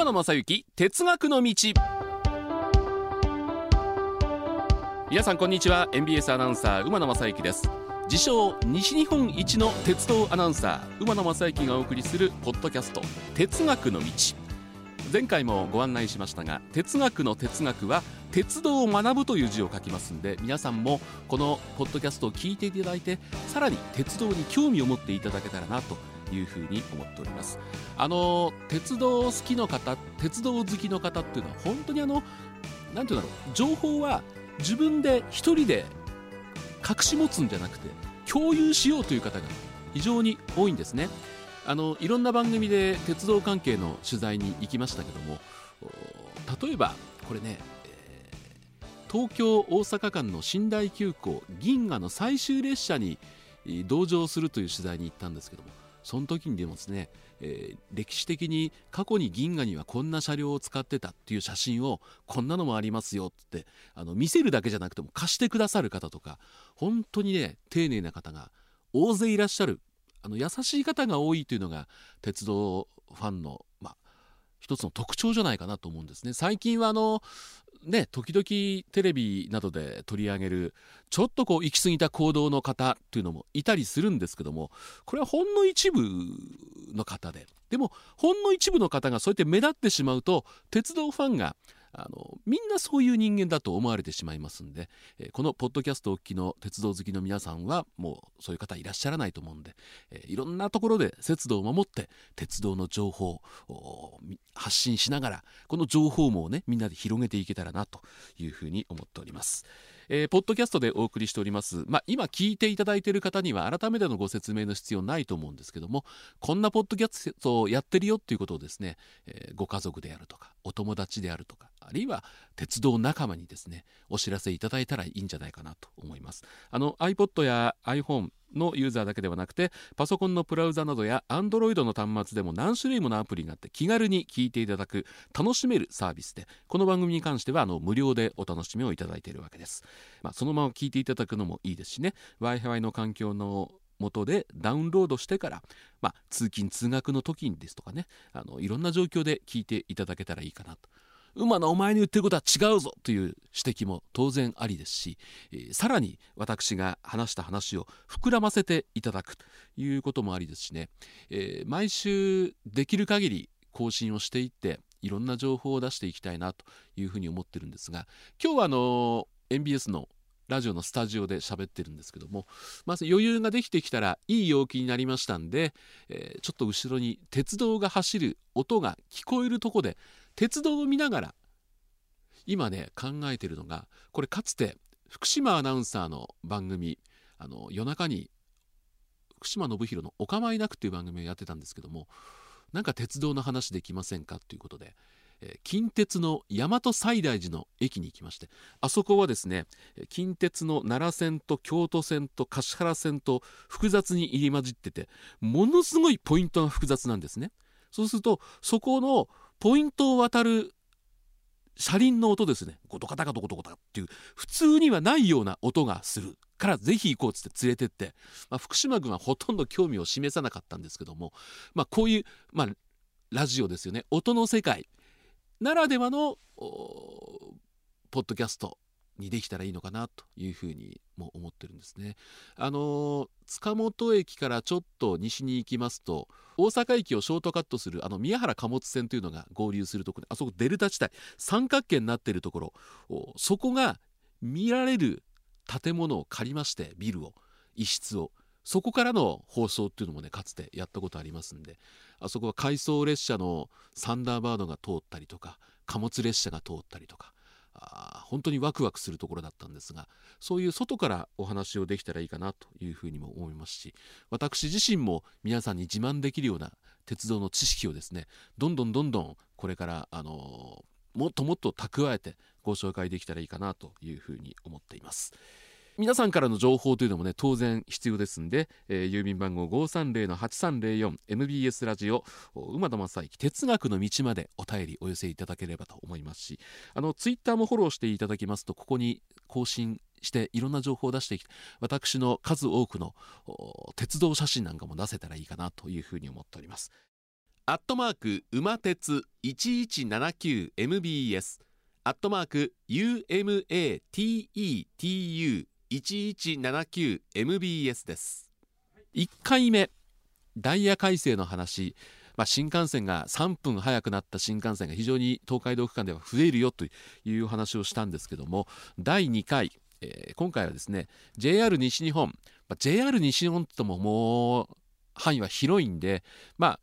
馬野正幸哲学の道。皆さんこんにちは。MBS アナウンサー馬野正幸です。自称西日本一の鉄道アナウンサー馬野正幸がお送りするポッドキャスト哲学の道。前回もご案内しましたが哲学の哲学は鉄道を学ぶという字を書きますんで皆さんもこのポッドキャストを聞いていただいてさらに鉄道に興味を持っていただけたらなというふうに思っております。あの鉄道好きの方鉄道好きの方っていうのは本当にあのなんていうんだろう情報は自分で一人で隠し持つんじゃなくて共有しようという方が非常に多いんですね。あのいろんな番組で鉄道関係の取材に行きましたけども例えばこれね、東京大阪間の寝台急行銀河の最終列車に同乗するという取材に行ったんですけどもその時にでもですね、えー、歴史的に過去に銀河にはこんな車両を使ってたっていう写真をこんなのもありますよってあの見せるだけじゃなくても貸してくださる方とか本当にね丁寧な方が大勢いらっしゃるあの優しい方が多いというのが鉄道ファンの、まあ、一つの特徴じゃないかなと思うんですね。最近はあのね、時々テレビなどで取り上げるちょっとこう行き過ぎた行動の方っていうのもいたりするんですけどもこれはほんの一部の方で。でもほんの一部の方がそうやって目立ってしまうと鉄道ファンがあのみんなそういう人間だと思われてしまいますんで、えー、このポッドキャストをお聞きの鉄道好きの皆さんはもうそういう方いらっしゃらないと思うんで、えー、いろんなところで節度を守って鉄道の情報を発信しながらこの情報網をねみんなで広げていけたらなというふうに思っております。えー、ポッドキャストでお送りしております、まあ、今聞いていただいている方には改めてのご説明の必要ないと思うんですけどもこんなポッドキャストをやってるよっていうことをですね、えー、ご家族であるとかお友達であるとかあるいは鉄道仲間にですねお知らせいただいたらいいんじゃないかなと思います。あの iPod や iPhone のユーザーだけではなくてパソコンのブラウザなどや Android の端末でも何種類ものアプリがあって気軽に聞いていただく楽しめるサービスでこの番組に関してはあの無料でお楽しみをいただいているわけです、まあ、そのまま聞いていただくのもいいですしね。Wi-Fi の環境の元でダウンロードしてから、まあ、通勤通学の時にですとかねあのいろんな状況で聞いていただけたらいいかなと。馬のお前に言ってることは違うぞという指摘も当然ありですし、えー、さらに私が話した話を膨らませていただくということもありですしね、えー、毎週できる限り更新をしていっていろんな情報を出していきたいなというふうに思ってるんですが今日はあの MBS のラジオのスタジオで喋ってるんですけどもまず余裕ができてきたらいい陽気になりましたんで、えー、ちょっと後ろに鉄道が走る音が聞こえるとこで鉄道を見ながら今ね考えてるのがこれかつて福島アナウンサーの番組あの夜中に福島信弘の「お構いなく」っていう番組をやってたんですけどもなんか鉄道の話できませんかということで、近鉄の大和西大寺の駅に行きましてあそこはですね近鉄の奈良線と京都線と橿原線と複雑に入り混じっててものすごいポイントが複雑なんですね。そうするとそこのポイントを渡る車輪の音ですねゴトカタカトゴトゴタっていう普通にはないような音がする。からぜひ行こうっつって連れてって、まあ、福島軍はほとんど興味を示さなかったんですけども、まあ、こういう、まあ、ラジオですよね。音の世界。ならではのポッドキャストにできたらいいのかなというふうにも思ってるんですね。あの塚本駅からちょっと西に行きますと大阪駅をショートカットするあの宮原貨物線というのが合流するところあそこデルタ地帯三角形になってるところそこが見られる建物を借りましてビルを一室をそこからの放送っていうのもねかつてやったことありますんであそこは回送列車のサンダーバードが通ったりとか貨物列車が通ったりとかあ本当にワクワクするところだったんですがそういう外からお話をできたらいいかなというふうにも思いますし私自身も皆さんに自慢できるような鉄道の知識をですねどんどんどんどんこれからあのもっともっと蓄えてご紹介できたらいいかなというふうに思っています。皆さんからの情報というのもね当然必要ですんで、えー、郵便番号 530-8304MBS ラジオ馬田正幸哲学の道までお便りお寄せいただければと思いますしあのツイッターもフォローしていただきますとここに更新していろんな情報を出してきて私の数多くの鉄道写真なんかも出せたらいいかなというふうに思っております。アットマーク馬鉄 1179MBS アットマーク UMATETU 1179MBS です。1回目。ダイヤ改正の話。まあ、新幹線が3分早くなった新幹線が非常に東海道区間では増えるよという話をしたんですけども第2回、えー、今回はですね JR 西日本、まあ、JR 西日本ってももう範囲は広いんでまあ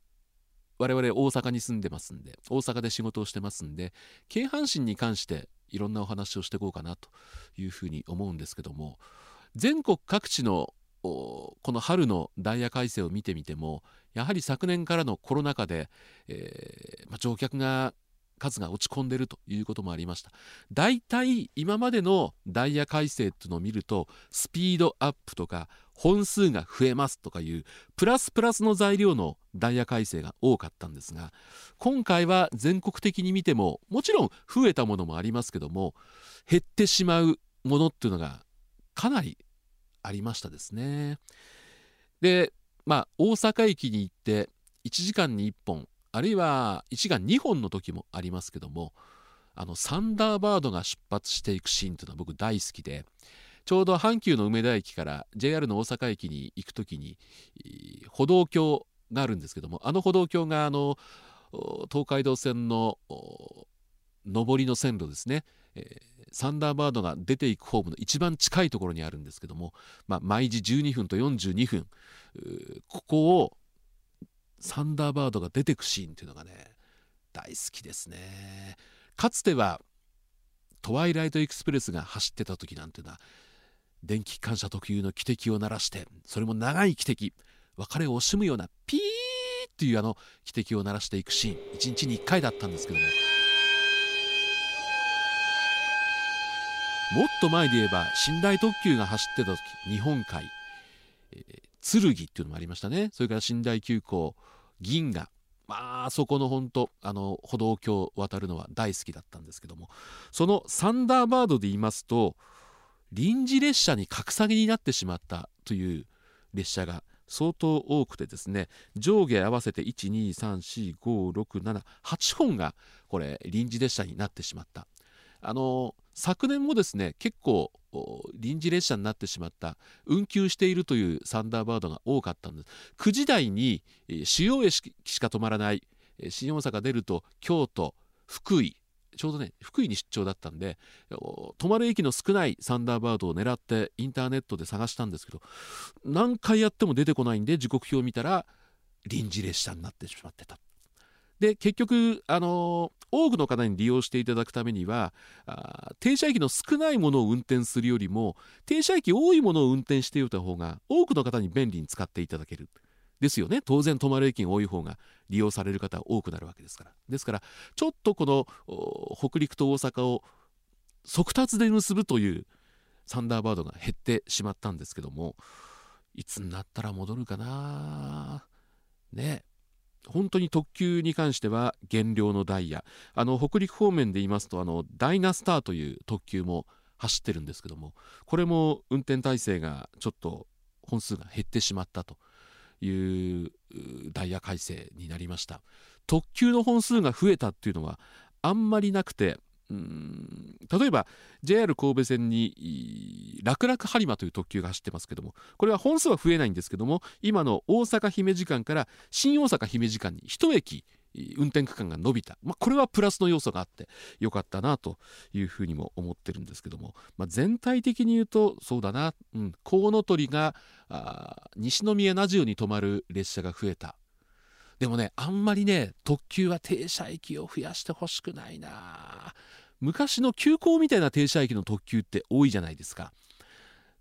我々大阪に住んでますんで大阪で仕事をしてますんで京阪神に関していろんなお話をしていこうかなというふうに思うんですけども全国各地のこの春のダイヤ改正を見てみてもやはり昨年からのコロナ禍で、えーまあ、乗客が数が落ち込んでるということもありましただいたい今までのダイヤ改正っていうのを見るとスピードアップとか本数が増えますとかいうプラスプラスの材料のダイヤ改正が多かったんですが今回は全国的に見てももちろん増えたものもありますけども減ってしまうものっていうのがかなりありましたですね。でまあ大阪駅に行って1時間に1本あるいは1時間2本の時もありますけどもあのサンダーバードが出発していくシーンというのは僕大好きでちょうど阪急の梅田駅から JR の大阪駅に行く時に歩道橋があるんですけどもあの歩道橋があの東海道線の上りの線路ですね、えー、サンダーバードが出ていくホームの一番近いところにあるんですけども、まあ、毎時12分と42分ここをサンダーバードが出てくシーンっていうのがね大好きですね。かつてはトワイライトエクスプレスが走ってた時なんていうのは電気機関車特有の汽笛を鳴らしてそれも長い汽笛。別れを惜しむようなピーっていうあの汽笛を鳴らしていくシーン。1日に1回だったんですけども。もっと前で言えば寝台特急が走ってた時日本海、えー、剣っていうのもありましたね。それから寝台急行。銀河。まあそこの本当あの歩道橋を渡るのは大好きだったんですけども。そのサンダーバードで言いますと臨時列車に格下げになってしまったという列車が相当多くてですね。上下合わせて1 2 3 4 5 6 7 8本がこれ臨時列車になってしまった。あの昨年もですね結構臨時列車になってしまった運休しているというサンダーバードが多かったんです。9時台に主要駅しか止まらない新大阪出ると京都福井ちょうどね福井に出張だったんで止まる駅の少ないサンダーバードを狙ってインターネットで探したんですけど何回やっても出てこないんで時刻表を見たら臨時列車になってしまってた。で結局、あの多くの方に利用していただくためにはあ停車駅の少ないものを運転するよりも停車駅多いものを運転しておいた方が多くの方に便利に使っていただける。ですよね。当然止まる駅が多い方が利用される方多くなるわけですから。ですからちょっとこの北陸と大阪を速達で結ぶというサンダーバードが減ってしまったんですけどもいつになったら戻るかなね。本当に特急に関しては減量のダイヤ。あの北陸方面で言いますとあのダイナスターという特急も走ってるんですけどもこれも運転体制がちょっと本数が減ってしまったというダイヤ改正になりました。特急の本数が増えたっていうのはあんまりなくてうん。例えば JR 神戸線に楽々播磨という特急が走ってますけどもこれは本数は増えないんですけども今の大阪姫路間から新大阪姫路間に1駅運転区間が伸びた、まあ、これはプラスの要素があってよかったなというふうにも思ってるんですけども、まあ、全体的に言うとそうだな、うん、コウノトリが西宮名塩に止まる列車が増えた。でもねあんまりね特急は停車駅を増やしてほしくないな。昔の急行みたいな停車駅の特急って多いじゃないですか。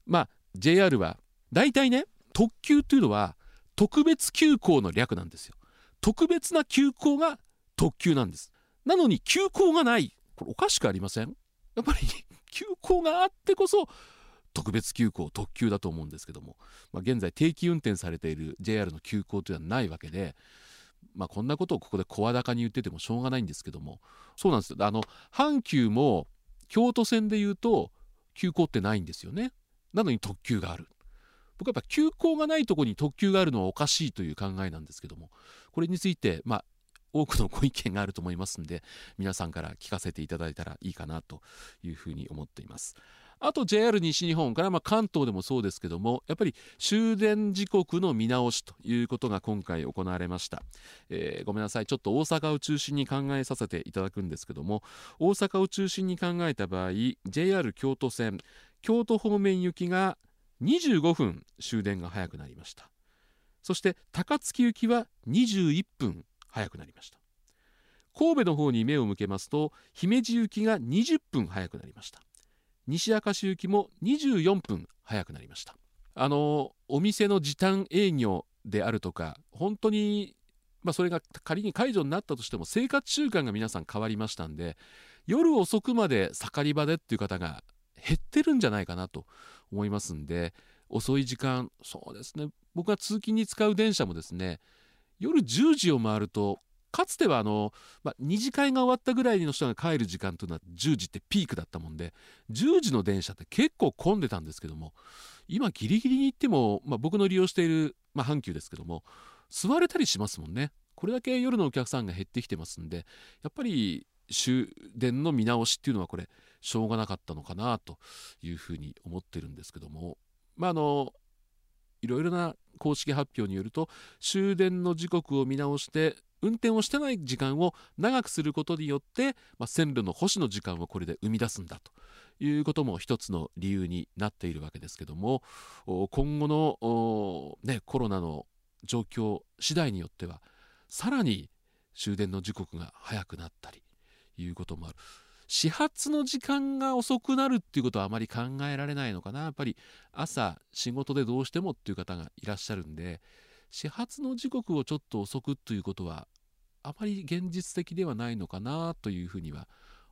まあ JR は大体ね特急っていうのは特別急行の略なんですよ。特別な急行が特急なんです。なのに急行がない。これおかしくありません？やっぱり急行があってこそ特別急行特急だと思うんですけども、まあ、現在定期運転されている JR の急行というのはないわけでまあ、こんなことをここで声高に言っててもしょうがないんですけども。そうなんです。あの阪急も京都線でいうと急行ってないんですよね。なのに特急がある。僕はやっぱ急行がないとこに特急があるのはおかしいという考えなんですけども。これについてまあ多くのご意見があると思いますんで皆さんから聞かせていただいたらいいかなというふうに思っています。あと JR 西日本からま関東でもそうですけどもやっぱり終電時刻の見直しということが今回行われました、えー、ごめんなさい。ちょっと大阪を中心に考えさせていただくんですけども大阪を中心に考えた場合 JR 京都線京都方面行きが25分終電が早くなりました。そして高槻行きは21分早くなりました。神戸の方に目を向けますと姫路行きが20分早くなりました。西明石行きも24分早くなりました。あのお店の時短営業であるとか本当にまあ、それが仮に解除になったとしても生活習慣が皆さん変わりましたんで夜遅くまで盛り場でっていう方が減ってるんじゃないかなと思いますんで遅い時間そうですね僕が通勤に使う電車もですね夜10時を回るとかつてはあの、まあ、2次会が終わったぐらいの人が帰る時間というのは10時ってピークだったもんで10時の電車って結構混んでたんですけども今ギリギリに行っても、まあ、僕の利用している、まあ、阪急ですけども座れたりしますもんね。これだけ夜のお客さんが減ってきてますんでやっぱり終電の見直しっていうのはこれしょうがなかったのかなというふうに思ってるんですけどもまああのいろいろな公式発表によると終電の時刻を見直して運転をしてない時間を長くすることによって、まあ、線路の保守の時間をこれで生み出すんだということも一つの理由になっているわけですけども今後の、ね、コロナの状況次第によってはさらに終電の時刻が早くなったりいうこともある。始発の時間が遅くなるっていうことはあまり考えられないのかな。やっぱり朝仕事でどうしてもっていう方がいらっしゃるんで始発の時刻をちょっと遅くということはあまり現実的ではないのかなというふうには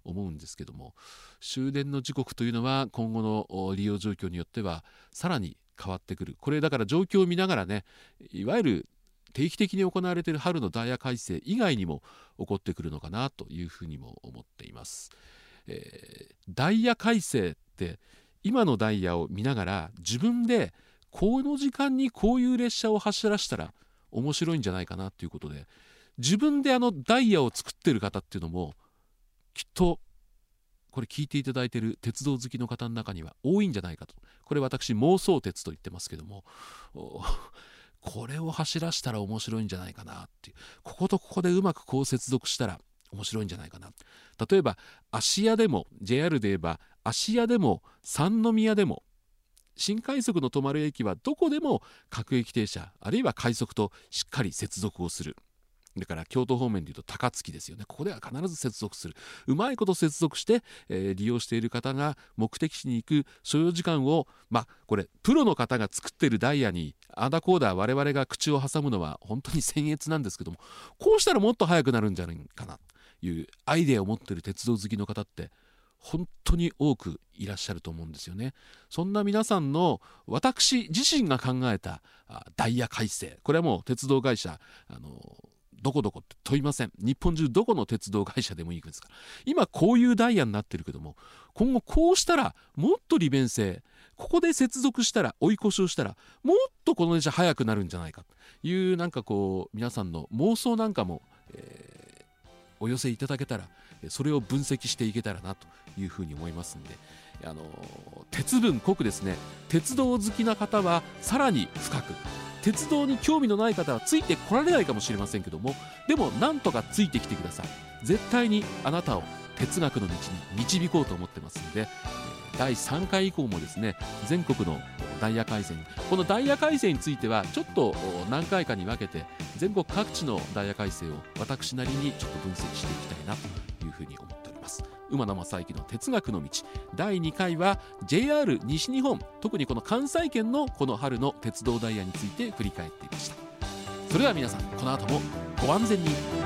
思うんですけども終電の時刻というのは今後の利用状況によってはさらに変わってくるこれだから状況を見ながらねいわゆる定期的に行われている春のダイヤ改正以外にも起こってくるのかなというふうにも思っています。えー、ダイヤ改正って今のダイヤを見ながら自分でこの時間にこういう列車を走らせたら面白いんじゃないかなということで自分であのダイヤを作ってる方っていうのもきっとこれ聞いていただいてる鉄道好きの方の中には多いんじゃないかと。これ私妄想鉄と言ってますけどもこれを走らせたら面白いんじゃないかなっていう。こことここでうまくこう接続したら面白いんじゃないかな例えば芦屋でも JR で言えば芦屋でも三宮でも新快速の止まる駅はどこでも各駅停車あるいは快速としっかり接続をする。だから京都方面でいうと高槻ですよね。ここでは必ず接続する。うまいこと接続して、えー、利用している方が目的地に行く所要時間をまあこれプロの方が作ってるダイヤにアーダコーダー我々が口を挟むのは本当に 僭越なんですけどもこうしたらもっと早くなるんじゃないかなというアイデアを持ってる鉄道好きの方って本当に多くいらっしゃると思うんですよね。そんな皆さんの私自身が考えたダイヤ改正。これはもう鉄道会社あのどこどこって問いません。日本中どこの鉄道会社でもいいですか。ら今こういうダイヤになってるけども今後こうしたらもっと利便性ここで接続したら追い越しをしたらもっとこの電車速くなるんじゃないか。というなんかこう皆さんの妄想なんかも、お寄せいただけたらそれを分析していけたらなというふうに思いますんであの鉄分濃くですね鉄道好きな方はさらに深く鉄道に興味のない方はついてこられないかもしれませんけどもでもなんとかついてきてください。絶対にあなたを哲学の道に導こうと思ってますんで第3回以降もですね全国のダイヤ改正このダイヤ改正についてはちょっと何回かに分けて全国各地のダイヤ改正を私なりにちょっと分析していきたいなというふうに思っております。馬野正幸の哲学の道。第2回は JR 西日本。特にこの関西圏のこの春の鉄道ダイヤについて振り返っていました。それでは皆さんこの後もご安全に。